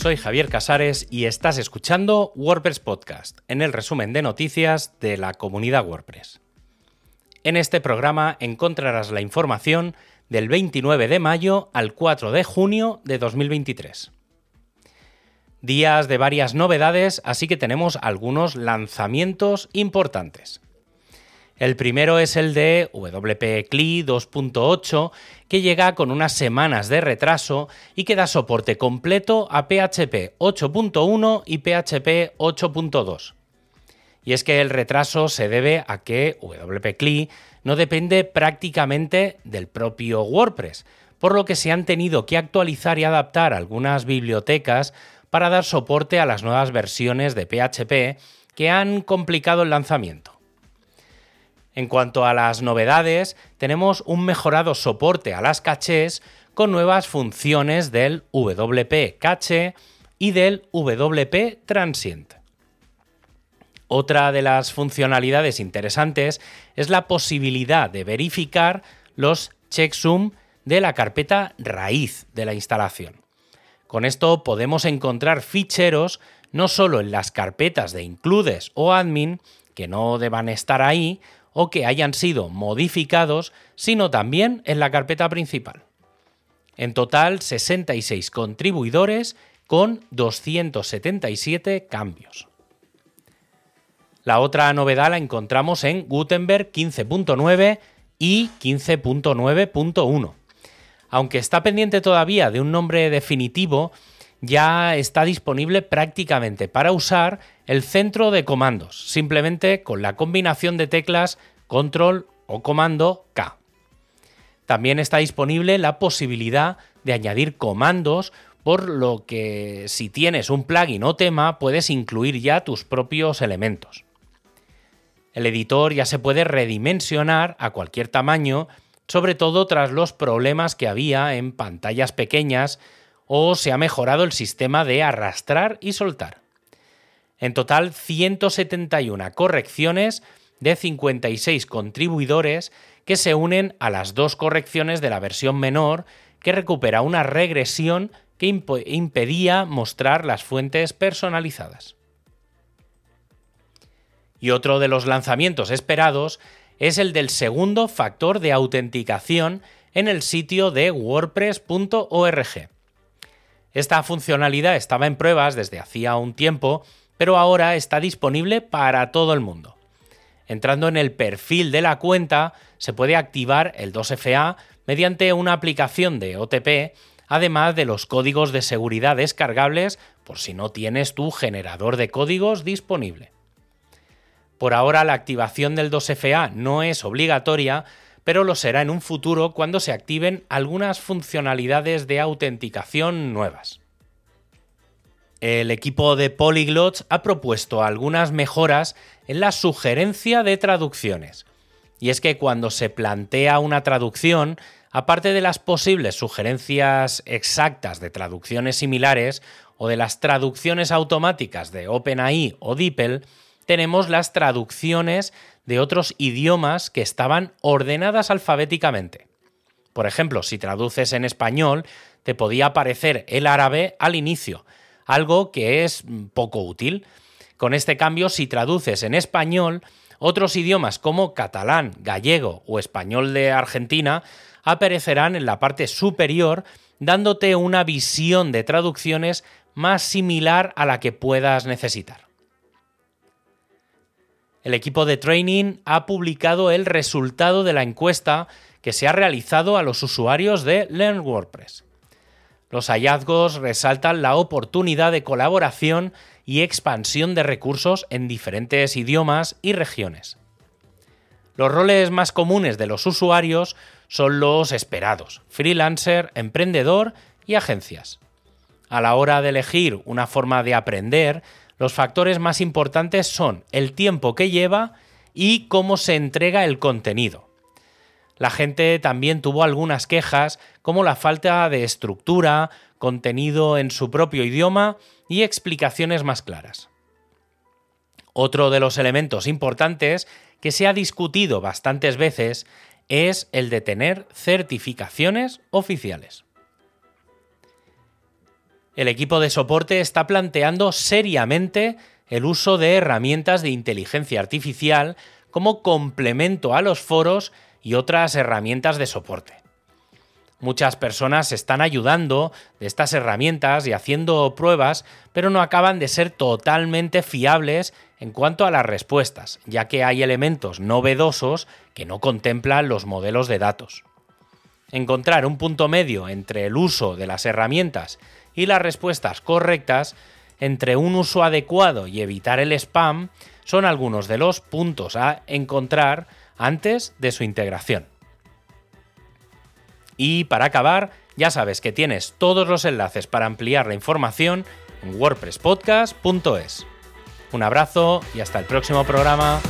soy Javier Casares y estás escuchando WordPress Podcast, en el resumen de noticias de la comunidad WordPress. En este programa encontrarás la información del 29 de mayo al 4 de junio de 2023. Días de varias novedades, así que tenemos algunos lanzamientos importantes. El primero es el de WP CLI 2.8, que llega con unas semanas de retraso y que da soporte completo a PHP 8.1 y PHP 8.2. Y es que el retraso se debe a que WP CLI no depende prácticamente del propio WordPress, por lo que se han tenido que actualizar y adaptar algunas bibliotecas para dar soporte a las nuevas versiones de PHP que han complicado el lanzamiento. En cuanto a las novedades, tenemos un mejorado soporte a las cachés con nuevas funciones del WP Cache y del WP Transient. Otra de las funcionalidades interesantes es la posibilidad de verificar los checksum de la carpeta raíz de la instalación. Con esto podemos encontrar ficheros no solo en las carpetas de includes o admin, que no deban estar ahí, o que hayan sido modificados, sino también en la carpeta principal. En total, 66 contribuidores con 277 cambios. La otra novedad la encontramos en Gutenberg 15.9 y 15.9.1. Aunque está pendiente todavía de un nombre definitivo, ya está disponible prácticamente para usar el centro de comandos, simplemente con la combinación de teclas control o comando K. También está disponible la posibilidad de añadir comandos, por lo que si tienes un plugin o tema puedes incluir ya tus propios elementos. El editor ya se puede redimensionar a cualquier tamaño, sobre todo tras los problemas que había en pantallas pequeñas o se ha mejorado el sistema de arrastrar y soltar. En total, 171 correcciones de 56 contribuidores que se unen a las dos correcciones de la versión menor que recupera una regresión que impedía mostrar las fuentes personalizadas. Y otro de los lanzamientos esperados es el del segundo factor de autenticación en el sitio de wordpress.org. Esta funcionalidad estaba en pruebas desde hacía un tiempo, pero ahora está disponible para todo el mundo. Entrando en el perfil de la cuenta, se puede activar el 2FA mediante una aplicación de OTP, además de los códigos de seguridad descargables por si no tienes tu generador de códigos disponible. Por ahora la activación del 2FA no es obligatoria, pero lo será en un futuro cuando se activen algunas funcionalidades de autenticación nuevas. El equipo de Polyglots ha propuesto algunas mejoras en la sugerencia de traducciones. Y es que cuando se plantea una traducción, aparte de las posibles sugerencias exactas de traducciones similares o de las traducciones automáticas de OpenAI o DeepL, tenemos las traducciones de otros idiomas que estaban ordenadas alfabéticamente. Por ejemplo, si traduces en español, te podía aparecer el árabe al inicio, algo que es poco útil. Con este cambio, si traduces en español, otros idiomas como catalán, gallego o español de Argentina aparecerán en la parte superior, dándote una visión de traducciones más similar a la que puedas necesitar. El equipo de training ha publicado el resultado de la encuesta que se ha realizado a los usuarios de Learn WordPress. Los hallazgos resaltan la oportunidad de colaboración y expansión de recursos en diferentes idiomas y regiones. Los roles más comunes de los usuarios son los esperados, freelancer, emprendedor y agencias. A la hora de elegir una forma de aprender, los factores más importantes son el tiempo que lleva y cómo se entrega el contenido. La gente también tuvo algunas quejas como la falta de estructura, contenido en su propio idioma y explicaciones más claras. Otro de los elementos importantes que se ha discutido bastantes veces es el de tener certificaciones oficiales. El equipo de soporte está planteando seriamente el uso de herramientas de inteligencia artificial como complemento a los foros y otras herramientas de soporte. Muchas personas están ayudando de estas herramientas y haciendo pruebas, pero no acaban de ser totalmente fiables en cuanto a las respuestas, ya que hay elementos novedosos que no contemplan los modelos de datos. Encontrar un punto medio entre el uso de las herramientas y las respuestas correctas, entre un uso adecuado y evitar el spam, son algunos de los puntos a encontrar antes de su integración. Y para acabar, ya sabes que tienes todos los enlaces para ampliar la información en wordpresspodcast.es. Un abrazo y hasta el próximo programa.